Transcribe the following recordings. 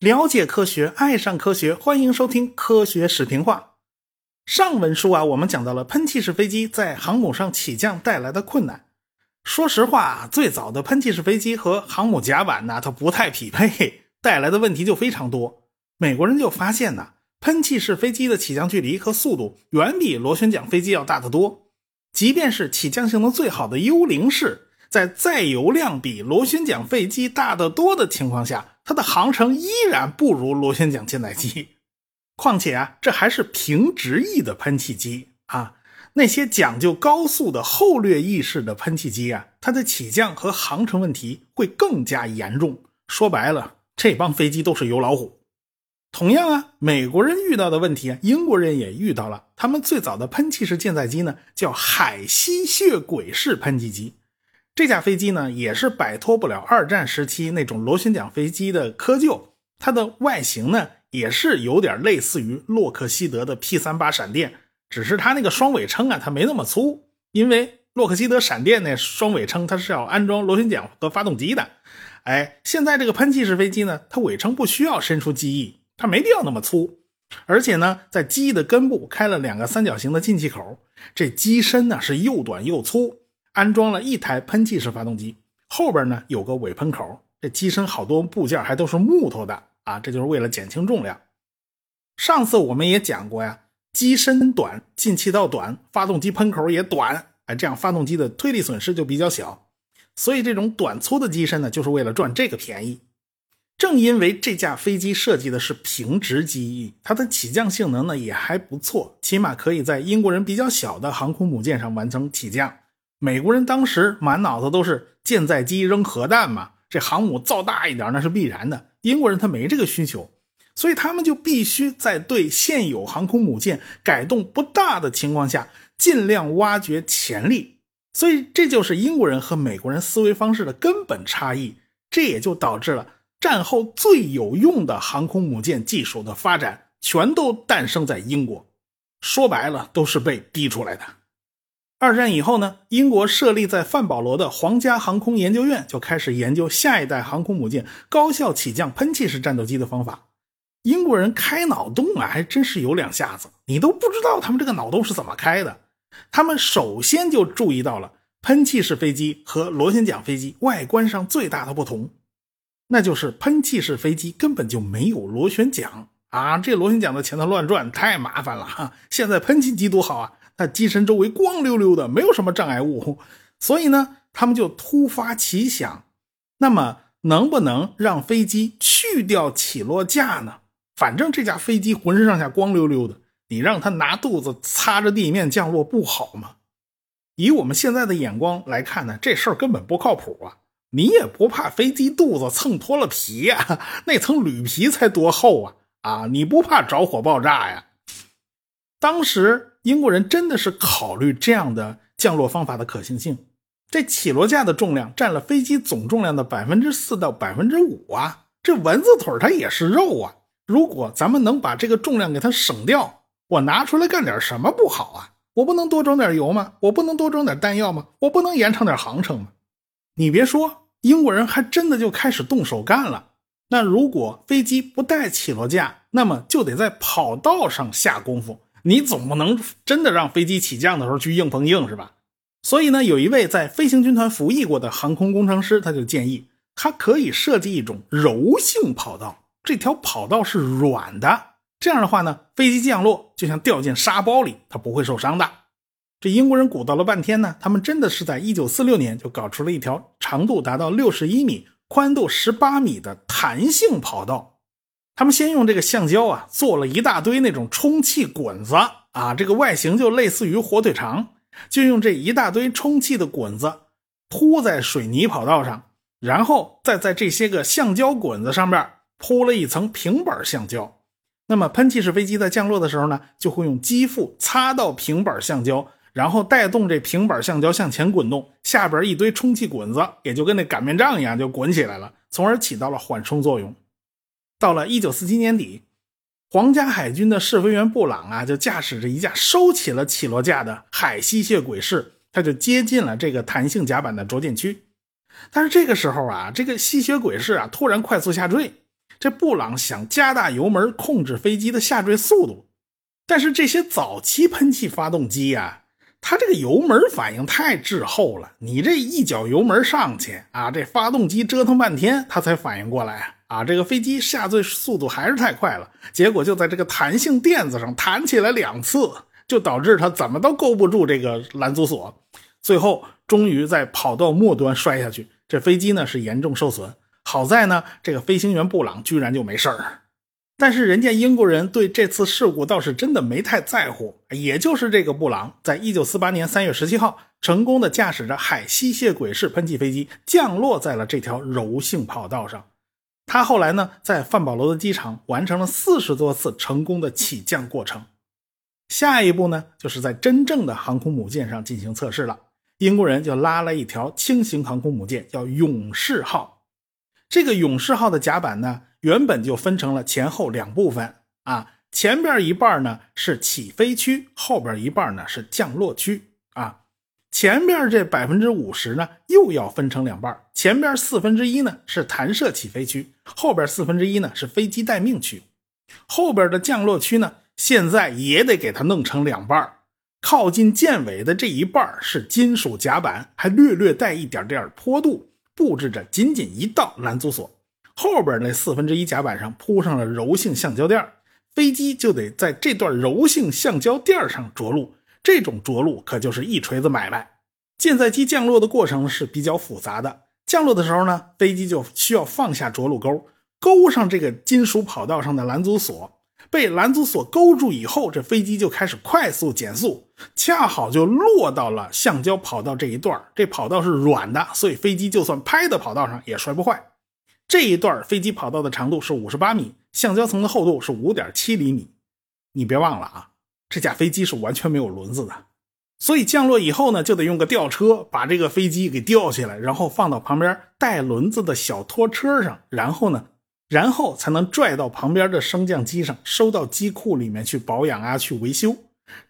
了解科学，爱上科学，欢迎收听科学史评话。上文书啊，我们讲到了喷气式飞机在航母上起降带来的困难。说实话，最早的喷气式飞机和航母甲板呢，它不太匹配，带来的问题就非常多。美国人就发现呢，喷气式飞机的起降距离和速度远比螺旋桨飞机要大得多。即便是起降性能最好的幽灵式。在载油量比螺旋桨飞机大得多的情况下，它的航程依然不如螺旋桨舰载机。况且啊，这还是平直翼的喷气机啊，那些讲究高速的后掠翼式的喷气机啊，它的起降和航程问题会更加严重。说白了，这帮飞机都是油老虎。同样啊，美国人遇到的问题啊，英国人也遇到了。他们最早的喷气式舰载机呢，叫海吸血鬼式喷气机。这架飞机呢，也是摆脱不了二战时期那种螺旋桨飞机的窠臼。它的外形呢，也是有点类似于洛克希德的 P 三八闪电，只是它那个双尾撑啊，它没那么粗。因为洛克希德闪电那双尾撑它是要安装螺旋桨和发动机的。哎，现在这个喷气式飞机呢，它尾撑不需要伸出机翼，它没必要那么粗。而且呢，在机翼的根部开了两个三角形的进气口，这机身呢是又短又粗。安装了一台喷气式发动机，后边呢有个尾喷口，这机身好多部件还都是木头的啊，这就是为了减轻重量。上次我们也讲过呀，机身短，进气道短，发动机喷口也短，哎，这样发动机的推力损失就比较小。所以这种短粗的机身呢，就是为了赚这个便宜。正因为这架飞机设计的是平直机翼，它的起降性能呢也还不错，起码可以在英国人比较小的航空母舰上完成起降。美国人当时满脑子都是舰载机扔核弹嘛，这航母造大一点那是必然的。英国人他没这个需求，所以他们就必须在对现有航空母舰改动不大的情况下，尽量挖掘潜力。所以这就是英国人和美国人思维方式的根本差异。这也就导致了战后最有用的航空母舰技术的发展，全都诞生在英国。说白了，都是被逼出来的。二战以后呢，英国设立在范保罗的皇家航空研究院就开始研究下一代航空母舰高效起降喷气式战斗机的方法。英国人开脑洞啊，还真是有两下子，你都不知道他们这个脑洞是怎么开的。他们首先就注意到了喷气式飞机和螺旋桨飞机外观上最大的不同，那就是喷气式飞机根本就没有螺旋桨啊，这螺旋桨在前头乱转太麻烦了哈。现在喷气机多好啊！那机身周围光溜溜的，没有什么障碍物，所以呢，他们就突发奇想，那么能不能让飞机去掉起落架呢？反正这架飞机浑身上下光溜溜的，你让它拿肚子擦着地面降落不好吗？以我们现在的眼光来看呢，这事儿根本不靠谱啊！你也不怕飞机肚子蹭脱了皮呀？那层铝皮才多厚啊！啊，你不怕着火爆炸呀？当时。英国人真的是考虑这样的降落方法的可行性。这起落架的重量占了飞机总重量的百分之四到百分之五啊！这蚊子腿它也是肉啊！如果咱们能把这个重量给它省掉，我拿出来干点什么不好啊？我不能多装点油吗？我不能多装点弹药吗？我不能延长点航程吗？你别说，英国人还真的就开始动手干了。那如果飞机不带起落架，那么就得在跑道上下功夫。你总不能真的让飞机起降的时候去硬碰硬是吧？所以呢，有一位在飞行军团服役过的航空工程师，他就建议，他可以设计一种柔性跑道，这条跑道是软的，这样的话呢，飞机降落就像掉进沙包里，它不会受伤的。这英国人鼓捣了半天呢，他们真的是在1946年就搞出了一条长度达到61米、宽度18米的弹性跑道。他们先用这个橡胶啊做了一大堆那种充气滚子啊，这个外形就类似于火腿肠，就用这一大堆充气的滚子铺在水泥跑道上，然后再在这些个橡胶滚子上面铺了一层平板橡胶。那么喷气式飞机在降落的时候呢，就会用机腹擦到平板橡胶，然后带动这平板橡胶向前滚动，下边一堆充气滚子也就跟那擀面杖一样就滚起来了，从而起到了缓冲作用。到了一九四七年底，皇家海军的试飞员布朗啊，就驾驶着一架收起了起落架的海吸血鬼式它就接近了这个弹性甲板的着舰区。但是这个时候啊，这个吸血鬼式啊突然快速下坠，这布朗想加大油门控制飞机的下坠速度，但是这些早期喷气发动机呀。它这个油门反应太滞后了，你这一脚油门上去啊，这发动机折腾半天，它才反应过来啊，这个飞机下坠速度还是太快了，结果就在这个弹性垫子上弹起来两次，就导致它怎么都勾不住这个拦阻索，最后终于在跑道末端摔下去，这飞机呢是严重受损，好在呢这个飞行员布朗居然就没事儿。但是人家英国人对这次事故倒是真的没太在乎，也就是这个布朗，在一九四八年三月十七号，成功的驾驶着海吸血鬼式喷气飞机降落在了这条柔性跑道上。他后来呢，在范保罗的机场完成了四十多次成功的起降过程。下一步呢，就是在真正的航空母舰上进行测试了。英国人就拉了一条轻型航空母舰，叫勇士号。这个勇士号的甲板呢？原本就分成了前后两部分啊，前边一半呢是起飞区，后边一半呢是降落区啊。前边这百分之五十呢又要分成两半，前边四分之一呢是弹射起飞区，后边四分之一呢是飞机待命区。后边的降落区呢现在也得给它弄成两半，靠近舰尾的这一半是金属甲板，还略略带一点点坡度，布置着仅仅一道拦阻索。后边那四分之一甲板上铺上了柔性橡胶垫，飞机就得在这段柔性橡胶垫上着陆。这种着陆可就是一锤子买卖。舰载机降落的过程是比较复杂的。降落的时候呢，飞机就需要放下着陆钩，勾上这个金属跑道上的拦阻索。被拦阻索勾住以后，这飞机就开始快速减速，恰好就落到了橡胶跑道这一段。这跑道是软的，所以飞机就算拍在跑道上也摔不坏。这一段飞机跑道的长度是五十八米，橡胶层的厚度是五点七厘米。你别忘了啊，这架飞机是完全没有轮子的，所以降落以后呢，就得用个吊车把这个飞机给吊起来，然后放到旁边带轮子的小拖车上，然后呢，然后才能拽到旁边的升降机上，收到机库里面去保养啊，去维修。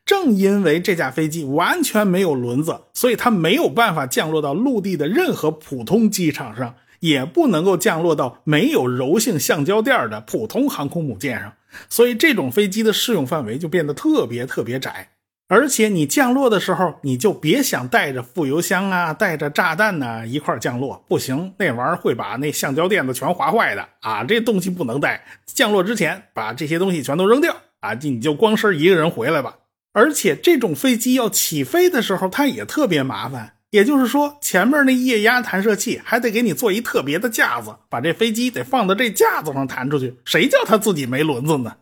正因为这架飞机完全没有轮子，所以它没有办法降落到陆地的任何普通机场上。也不能够降落到没有柔性橡胶垫的普通航空母舰上，所以这种飞机的适用范围就变得特别特别窄。而且你降落的时候，你就别想带着副油箱啊、带着炸弹呐一块降落，不行，那玩意儿会把那橡胶垫子全划坏的啊！这东西不能带。降落之前把这些东西全都扔掉啊！你就光身一个人回来吧。而且这种飞机要起飞的时候，它也特别麻烦。也就是说，前面那液压弹射器还得给你做一特别的架子，把这飞机得放到这架子上弹出去。谁叫他自己没轮子呢？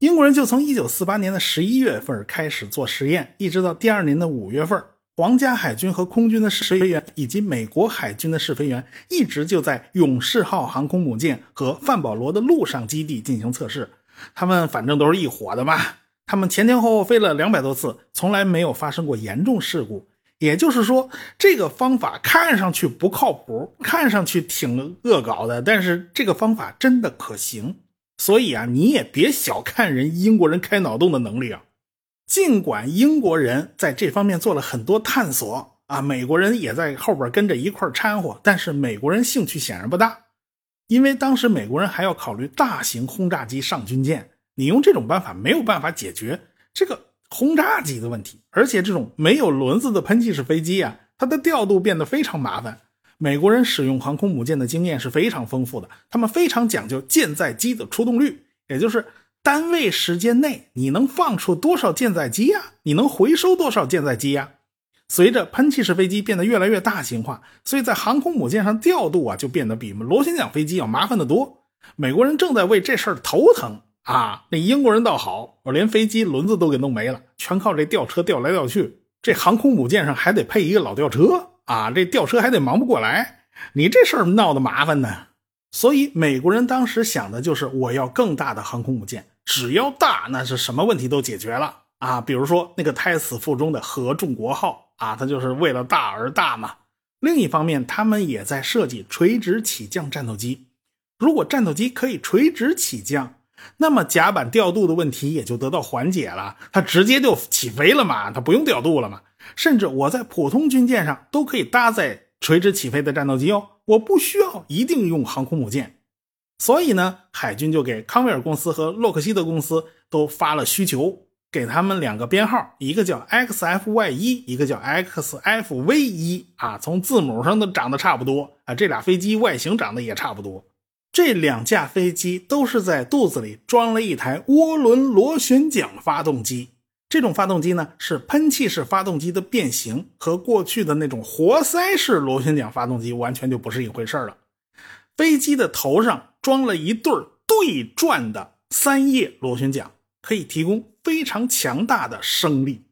英国人就从1948年的11月份开始做实验，一直到第二年的5月份，皇家海军和空军的试飞员以及美国海军的试飞员一直就在勇士号航空母舰和范保罗的陆上基地进行测试。他们反正都是一伙的嘛，他们前前后后飞了两百多次，从来没有发生过严重事故。也就是说，这个方法看上去不靠谱，看上去挺恶搞的，但是这个方法真的可行。所以啊，你也别小看人英国人开脑洞的能力啊。尽管英国人在这方面做了很多探索啊，美国人也在后边跟着一块掺和，但是美国人兴趣显然不大，因为当时美国人还要考虑大型轰炸机上军舰，你用这种办法没有办法解决这个。轰炸机的问题，而且这种没有轮子的喷气式飞机啊，它的调度变得非常麻烦。美国人使用航空母舰的经验是非常丰富的，他们非常讲究舰载机的出动率，也就是单位时间内你能放出多少舰载机呀？你能回收多少舰载机呀？随着喷气式飞机变得越来越大型化，所以在航空母舰上调度啊，就变得比螺旋桨飞机要麻烦得多。美国人正在为这事儿头疼。啊，那英国人倒好，我连飞机轮子都给弄没了，全靠这吊车吊来吊去。这航空母舰上还得配一个老吊车啊，这吊车还得忙不过来。你这事儿闹得麻烦呢。所以美国人当时想的就是我要更大的航空母舰，只要大，那是什么问题都解决了啊。比如说那个胎死腹中的合众国号啊，它就是为了大而大嘛。另一方面，他们也在设计垂直起降战斗机。如果战斗机可以垂直起降，那么甲板调度的问题也就得到缓解了，它直接就起飞了嘛，它不用调度了嘛。甚至我在普通军舰上都可以搭载垂直起飞的战斗机哦，我不需要一定用航空母舰。所以呢，海军就给康威尔公司和洛克希德公司都发了需求，给他们两个编号，一个叫 XFY 一，一个叫 XFV 一啊，从字母上都长得差不多啊，这俩飞机外形长得也差不多。这两架飞机都是在肚子里装了一台涡轮螺旋桨发动机，这种发动机呢是喷气式发动机的变形，和过去的那种活塞式螺旋桨发动机完全就不是一回事了。飞机的头上装了一对对转的三叶螺旋桨，可以提供非常强大的升力。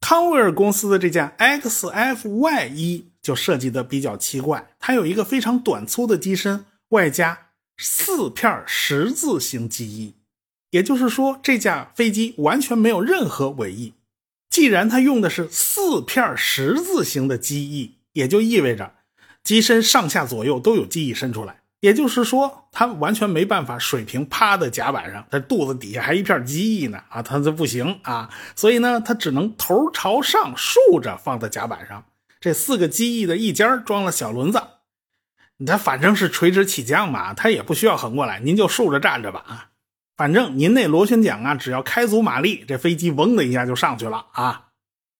康威尔公司的这架 XFY 一就设计的比较奇怪，它有一个非常短粗的机身，外加四片十字形机翼，也就是说这架飞机完全没有任何尾翼。既然它用的是四片十字形的机翼，也就意味着机身上下左右都有机翼伸出来。也就是说，它完全没办法水平趴在甲板上，它肚子底下还一片机翼呢啊，它这不行啊，所以呢，它只能头朝上竖着放在甲板上。这四个机翼的一尖装了小轮子，它反正是垂直起降嘛，它也不需要横过来，您就竖着站着吧啊。反正您那螺旋桨啊，只要开足马力，这飞机嗡的一下就上去了啊。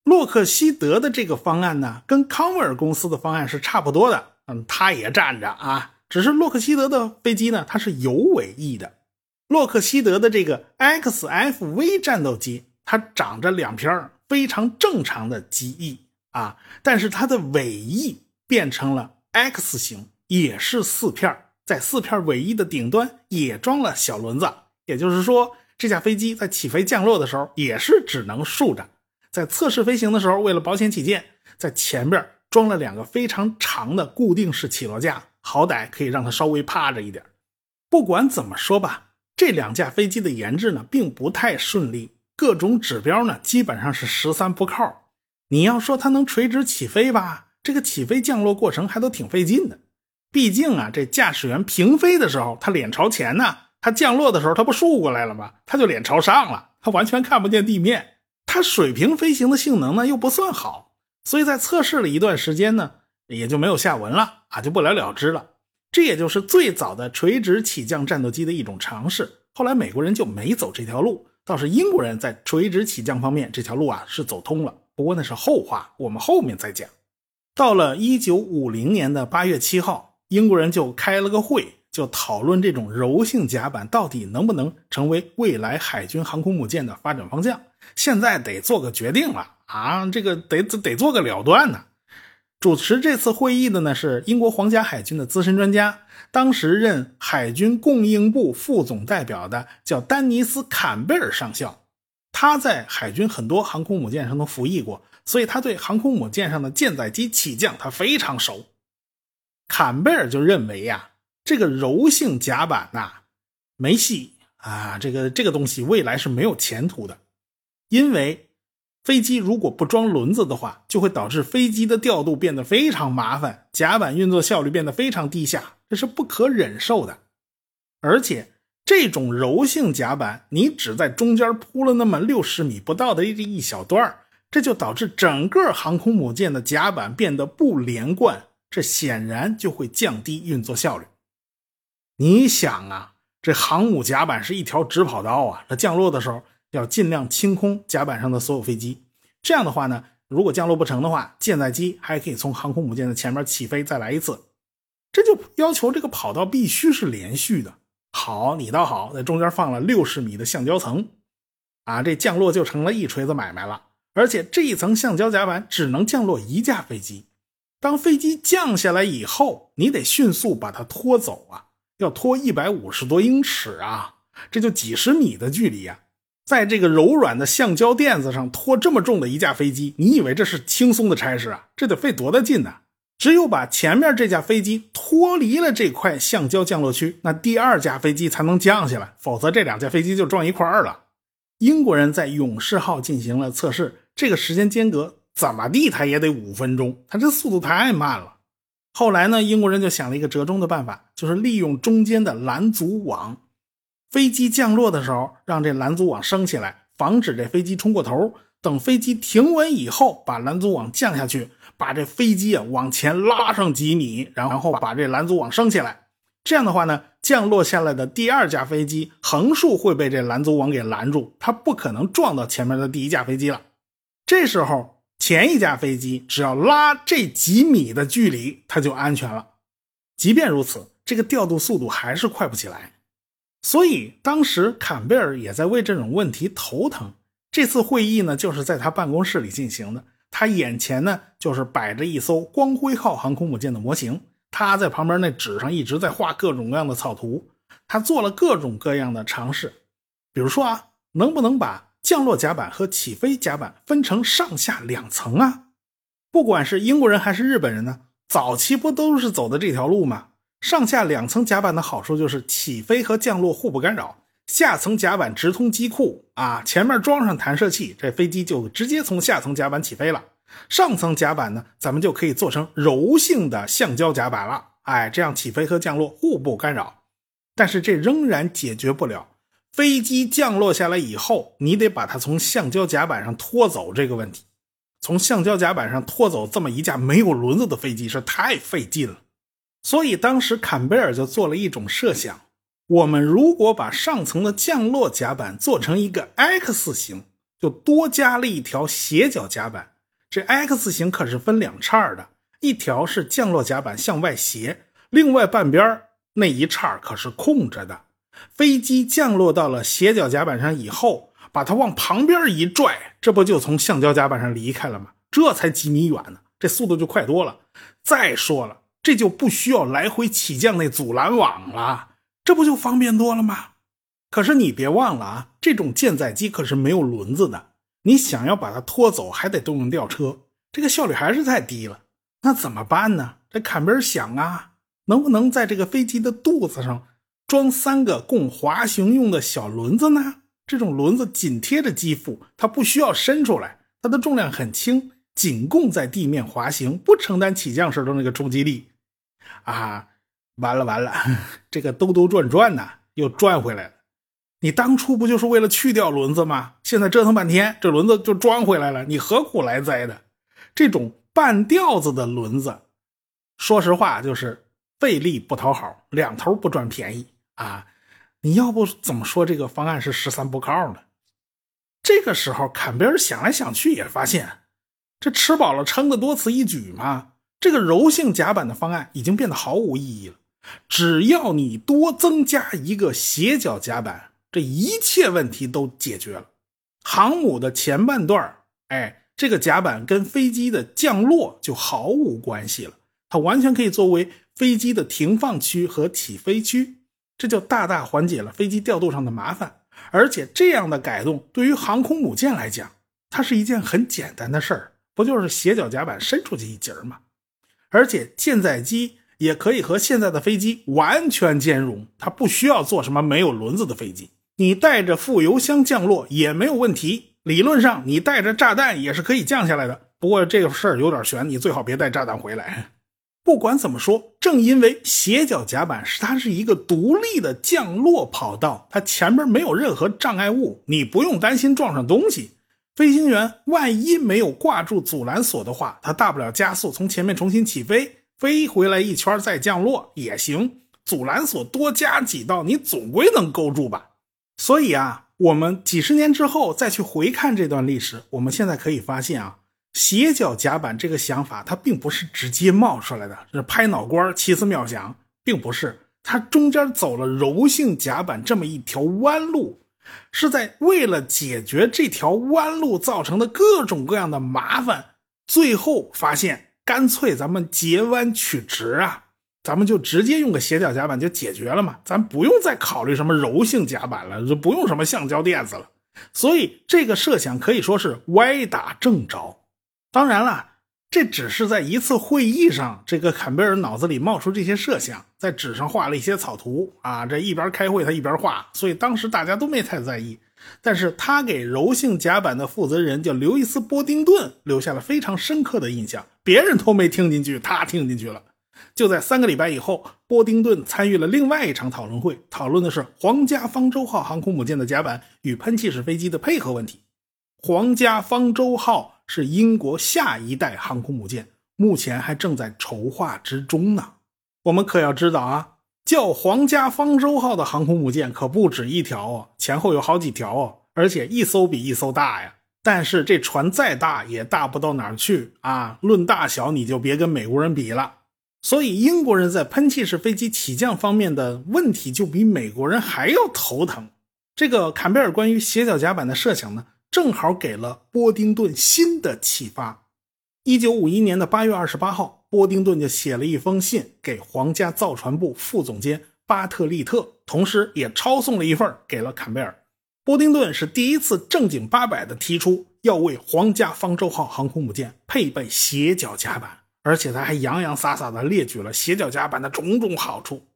洛克希德的这个方案呢，跟康威尔公司的方案是差不多的，嗯，它也站着啊。只是洛克希德的飞机呢，它是有尾翼的。洛克希德的这个 XFV 战斗机，它长着两片非常正常的机翼啊，但是它的尾翼变成了 X 型，也是四片，在四片尾翼的顶端也装了小轮子。也就是说，这架飞机在起飞降落的时候也是只能竖着。在测试飞行的时候，为了保险起见，在前边装了两个非常长的固定式起落架。好歹可以让它稍微趴着一点。不管怎么说吧，这两架飞机的研制呢，并不太顺利，各种指标呢，基本上是十三不靠。你要说它能垂直起飞吧，这个起飞降落过程还都挺费劲的。毕竟啊，这驾驶员平飞的时候，他脸朝前呢；他降落的时候，他不竖过来了吗？他就脸朝上了，他完全看不见地面。他水平飞行的性能呢，又不算好，所以在测试了一段时间呢。也就没有下文了啊，就不了了之了。这也就是最早的垂直起降战斗机的一种尝试。后来美国人就没走这条路，倒是英国人在垂直起降方面这条路啊是走通了。不过那是后话，我们后面再讲。到了一九五零年的八月七号，英国人就开了个会，就讨论这种柔性甲板到底能不能成为未来海军航空母舰的发展方向。现在得做个决定了啊，这个得得做个了断呢。主持这次会议的呢是英国皇家海军的资深专家，当时任海军供应部副总代表的叫丹尼斯·坎贝尔上校。他在海军很多航空母舰上都服役过，所以他对航空母舰上的舰载机起降他非常熟。坎贝尔就认为呀，这个柔性甲板呐没戏啊，这个这个东西未来是没有前途的，因为。飞机如果不装轮子的话，就会导致飞机的调度变得非常麻烦，甲板运作效率变得非常低下，这是不可忍受的。而且，这种柔性甲板，你只在中间铺了那么六十米不到的这一小段这就导致整个航空母舰的甲板变得不连贯，这显然就会降低运作效率。你想啊，这航母甲板是一条直跑道啊，它降落的时候。要尽量清空甲板上的所有飞机，这样的话呢，如果降落不成的话，舰载机还可以从航空母舰的前面起飞再来一次。这就要求这个跑道必须是连续的。好，你倒好，在中间放了六十米的橡胶层，啊，这降落就成了一锤子买卖了。而且这一层橡胶甲板只能降落一架飞机，当飞机降下来以后，你得迅速把它拖走啊，要拖一百五十多英尺啊，这就几十米的距离呀。在这个柔软的橡胶垫子上拖这么重的一架飞机，你以为这是轻松的差事啊？这得费多大劲呢？只有把前面这架飞机脱离了这块橡胶降落区，那第二架飞机才能降下来，否则这两架飞机就撞一块儿了。英国人在勇士号进行了测试，这个时间间隔怎么地他也得五分钟，他这速度太慢了。后来呢，英国人就想了一个折中的办法，就是利用中间的拦阻网。飞机降落的时候，让这拦阻网升起来，防止这飞机冲过头，等飞机停稳以后，把拦阻网降下去，把这飞机啊往前拉上几米，然后把这拦阻网升起来。这样的话呢，降落下来的第二架飞机横竖会被这拦阻网给拦住，它不可能撞到前面的第一架飞机了。这时候，前一架飞机只要拉这几米的距离，它就安全了。即便如此，这个调度速度还是快不起来。所以当时坎贝尔也在为这种问题头疼。这次会议呢，就是在他办公室里进行的。他眼前呢，就是摆着一艘光辉号航空母舰的模型。他在旁边那纸上一直在画各种各样的草图。他做了各种各样的尝试，比如说啊，能不能把降落甲板和起飞甲板分成上下两层啊？不管是英国人还是日本人呢，早期不都是走的这条路吗？上下两层甲板的好处就是起飞和降落互不干扰。下层甲板直通机库啊，前面装上弹射器，这飞机就直接从下层甲板起飞了。上层甲板呢，咱们就可以做成柔性的橡胶甲板了。哎，这样起飞和降落互不干扰。但是这仍然解决不了飞机降落下来以后，你得把它从橡胶甲板上拖走这个问题。从橡胶甲板上拖走这么一架没有轮子的飞机是太费劲了。所以当时坎贝尔就做了一种设想。我们如果把上层的降落甲板做成一个 X 型，就多加了一条斜角甲板。这 X 型可是分两叉的，一条是降落甲板向外斜，另外半边那一叉可是空着的。飞机降落到了斜角甲板上以后，把它往旁边一拽，这不就从橡胶甲板上离开了吗？这才几米远呢，这速度就快多了。再说了，这就不需要来回起降那阻拦网了。这不就方便多了吗？可是你别忘了啊，这种舰载机可是没有轮子的，你想要把它拖走，还得动用吊车，这个效率还是太低了。那怎么办呢？这坎贝尔想啊，能不能在这个飞机的肚子上装三个供滑行用的小轮子呢？这种轮子紧贴着机腹，它不需要伸出来，它的重量很轻，仅供在地面滑行，不承担起降时的那个冲击力啊。完了完了，这个兜兜转转呢，又转回来了。你当初不就是为了去掉轮子吗？现在折腾半天，这轮子就装回来了，你何苦来哉的？这种半吊子的轮子，说实话就是费力不讨好，两头不赚便宜啊！你要不怎么说这个方案是十三不靠呢？这个时候，坎贝尔想来想去，也发现这吃饱了撑的多此一举嘛。这个柔性甲板的方案已经变得毫无意义了。只要你多增加一个斜角甲板，这一切问题都解决了。航母的前半段哎，这个甲板跟飞机的降落就毫无关系了，它完全可以作为飞机的停放区和起飞区，这就大大缓解了飞机调度上的麻烦。而且这样的改动对于航空母舰来讲，它是一件很简单的事儿，不就是斜角甲板伸出去一截儿吗？而且舰载机。也可以和现在的飞机完全兼容，它不需要做什么没有轮子的飞机。你带着副油箱降落也没有问题。理论上，你带着炸弹也是可以降下来的。不过这个事儿有点悬，你最好别带炸弹回来。不管怎么说，正因为斜角甲板是它是一个独立的降落跑道，它前面没有任何障碍物，你不用担心撞上东西。飞行员万一没有挂住阻拦索的话，他大不了加速从前面重新起飞。飞回来一圈再降落也行，阻拦索多加几道，你总归能勾住吧？所以啊，我们几十年之后再去回看这段历史，我们现在可以发现啊，斜角甲板这个想法它并不是直接冒出来的，是拍脑瓜奇思妙想，并不是，它中间走了柔性甲板这么一条弯路，是在为了解决这条弯路造成的各种各样的麻烦，最后发现。干脆咱们截弯取直啊，咱们就直接用个斜角甲板就解决了嘛，咱不用再考虑什么柔性甲板了，就不用什么橡胶垫子了。所以这个设想可以说是歪打正着。当然了，这只是在一次会议上，这个坎贝尔脑子里冒出这些设想，在纸上画了一些草图啊，这一边开会他一边画，所以当时大家都没太在意。但是他给柔性甲板的负责人叫刘易斯·波丁顿留下了非常深刻的印象，别人都没听进去，他听进去了。就在三个礼拜以后，波丁顿参与了另外一场讨论会，讨论的是皇家方舟号航空母舰的甲板与喷气式飞机的配合问题。皇家方舟号是英国下一代航空母舰，目前还正在筹划之中呢。我们可要知道啊，叫皇家方舟号的航空母舰可不止一条哦，前后有好几条哦，而且一艘比一艘大呀。但是这船再大也大不到哪儿去啊，论大小你就别跟美国人比了。所以英国人在喷气式飞机起降方面的问题就比美国人还要头疼。这个坎贝尔关于斜角甲板的设想呢？正好给了波丁顿新的启发。一九五一年的八月二十八号，波丁顿就写了一封信给皇家造船部副总监巴特利特，同时也抄送了一份给了坎贝尔。波丁顿是第一次正经八百的提出要为皇家方舟号航空母舰配备斜角甲板，而且他还洋洋洒洒的列举了斜角甲板的种种好处。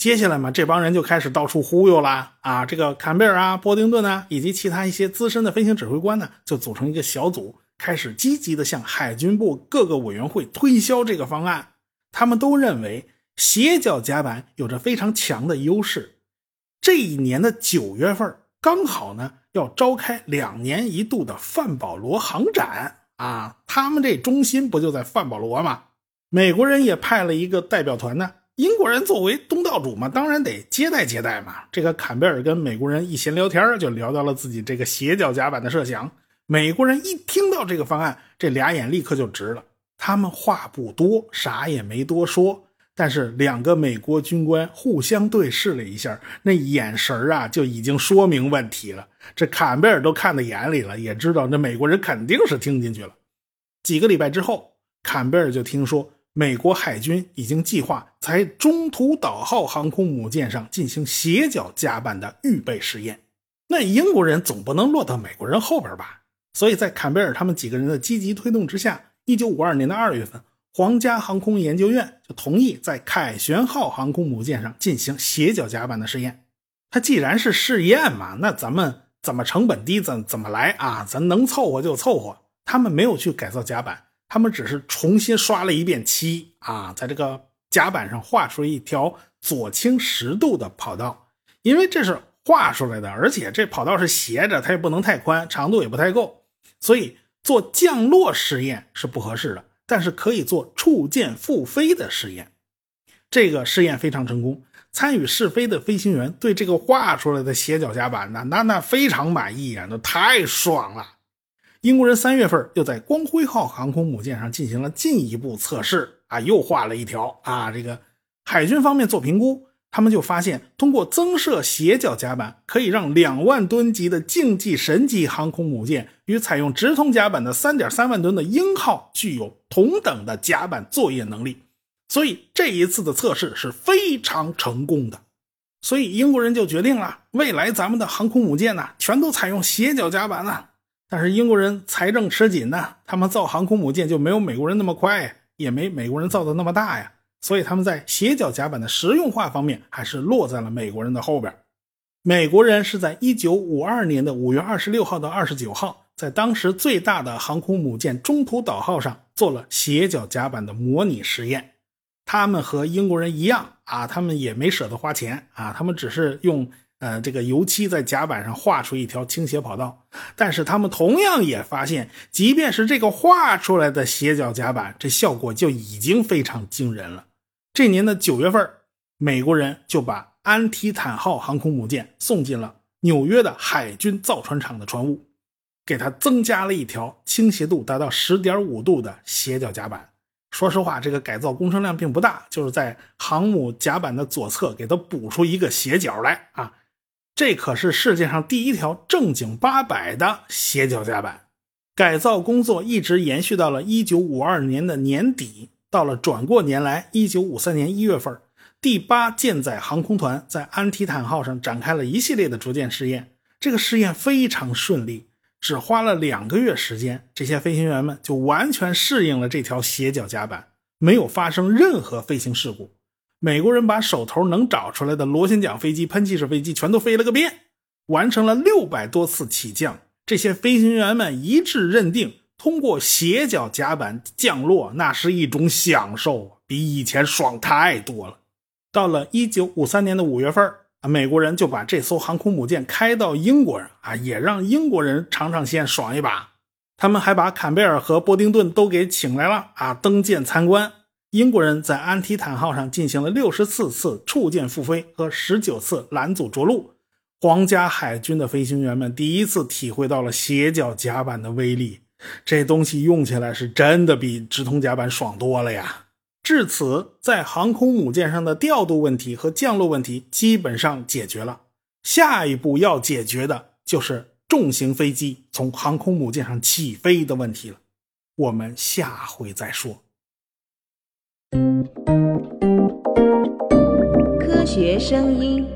接下来嘛，这帮人就开始到处忽悠了啊！这个坎贝尔啊、波丁顿啊，以及其他一些资深的飞行指挥官呢，就组成一个小组，开始积极的向海军部各个委员会推销这个方案。他们都认为斜角甲板有着非常强的优势。这一年的九月份，刚好呢要召开两年一度的范保罗航展啊，他们这中心不就在范保罗吗？美国人也派了一个代表团呢。英国人作为东道主嘛，当然得接待接待嘛。这个坎贝尔跟美国人一闲聊天，就聊到了自己这个斜角甲板的设想。美国人一听到这个方案，这俩眼立刻就直了。他们话不多，啥也没多说，但是两个美国军官互相对视了一下，那眼神啊就已经说明问题了。这坎贝尔都看在眼里了，也知道那美国人肯定是听进去了。几个礼拜之后，坎贝尔就听说。美国海军已经计划在中途岛号航空母舰上进行斜角甲板的预备试验。那英国人总不能落到美国人后边吧？所以在坎贝尔他们几个人的积极推动之下，一九五二年的二月份，皇家航空研究院就同意在凯旋号航空母舰上进行斜角甲板的试验。它既然是试验嘛，那咱们怎么成本低怎怎么来啊？咱能凑合就凑合。他们没有去改造甲板。他们只是重新刷了一遍漆啊，在这个甲板上画出一条左倾十度的跑道，因为这是画出来的，而且这跑道是斜着，它也不能太宽，长度也不太够，所以做降落试验是不合适的，但是可以做触舰复飞的试验。这个试验非常成功，参与试飞的飞行员对这个画出来的斜角甲板那那那非常满意啊，那太爽了。英国人三月份又在光辉号航空母舰上进行了进一步测试啊，又画了一条啊。这个海军方面做评估，他们就发现，通过增设斜角甲板，可以让两万吨级的竞技神级航空母舰与采用直通甲板的三点三万吨的鹰号具有同等的甲板作业能力。所以这一次的测试是非常成功的。所以英国人就决定了，未来咱们的航空母舰呢，全都采用斜角甲板了。但是英国人财政吃紧呢，他们造航空母舰就没有美国人那么快，也没美国人造的那么大呀，所以他们在斜角甲板的实用化方面还是落在了美国人的后边。美国人是在1952年的5月26号到29号，在当时最大的航空母舰中途岛号上做了斜角甲板的模拟实验。他们和英国人一样啊，他们也没舍得花钱啊，他们只是用。呃，这个油漆在甲板上画出一条倾斜跑道，但是他们同样也发现，即便是这个画出来的斜角甲板，这效果就已经非常惊人了。这年的九月份，美国人就把安提坦号航空母舰送进了纽约的海军造船厂的船坞，给它增加了一条倾斜度达到十点五度的斜角甲板。说实话，这个改造工程量并不大，就是在航母甲板的左侧给它补出一个斜角来啊。这可是世界上第一条正经八百的斜角甲板，改造工作一直延续到了一九五二年的年底。到了转过年来，一九五三年一月份，第八舰载航空团在安提坦号上展开了一系列的逐舰试验。这个试验非常顺利，只花了两个月时间，这些飞行员们就完全适应了这条斜角甲板，没有发生任何飞行事故。美国人把手头能找出来的螺旋桨飞机、喷气式飞机全都飞了个遍，完成了六百多次起降。这些飞行员们一致认定，通过斜角甲板降落那是一种享受，比以前爽太多了。到了一九五三年的五月份，啊，美国人就把这艘航空母舰开到英国人啊，也让英国人尝尝鲜，爽一把。他们还把坎贝尔和波丁顿都给请来了啊，登舰参观。英国人在安提坦号上进行了六十四次触舰复飞和十九次拦阻着陆。皇家海军的飞行员们第一次体会到了斜角甲板的威力，这东西用起来是真的比直通甲板爽多了呀！至此，在航空母舰上的调度问题和降落问题基本上解决了。下一步要解决的就是重型飞机从航空母舰上起飞的问题了。我们下回再说。科学声音。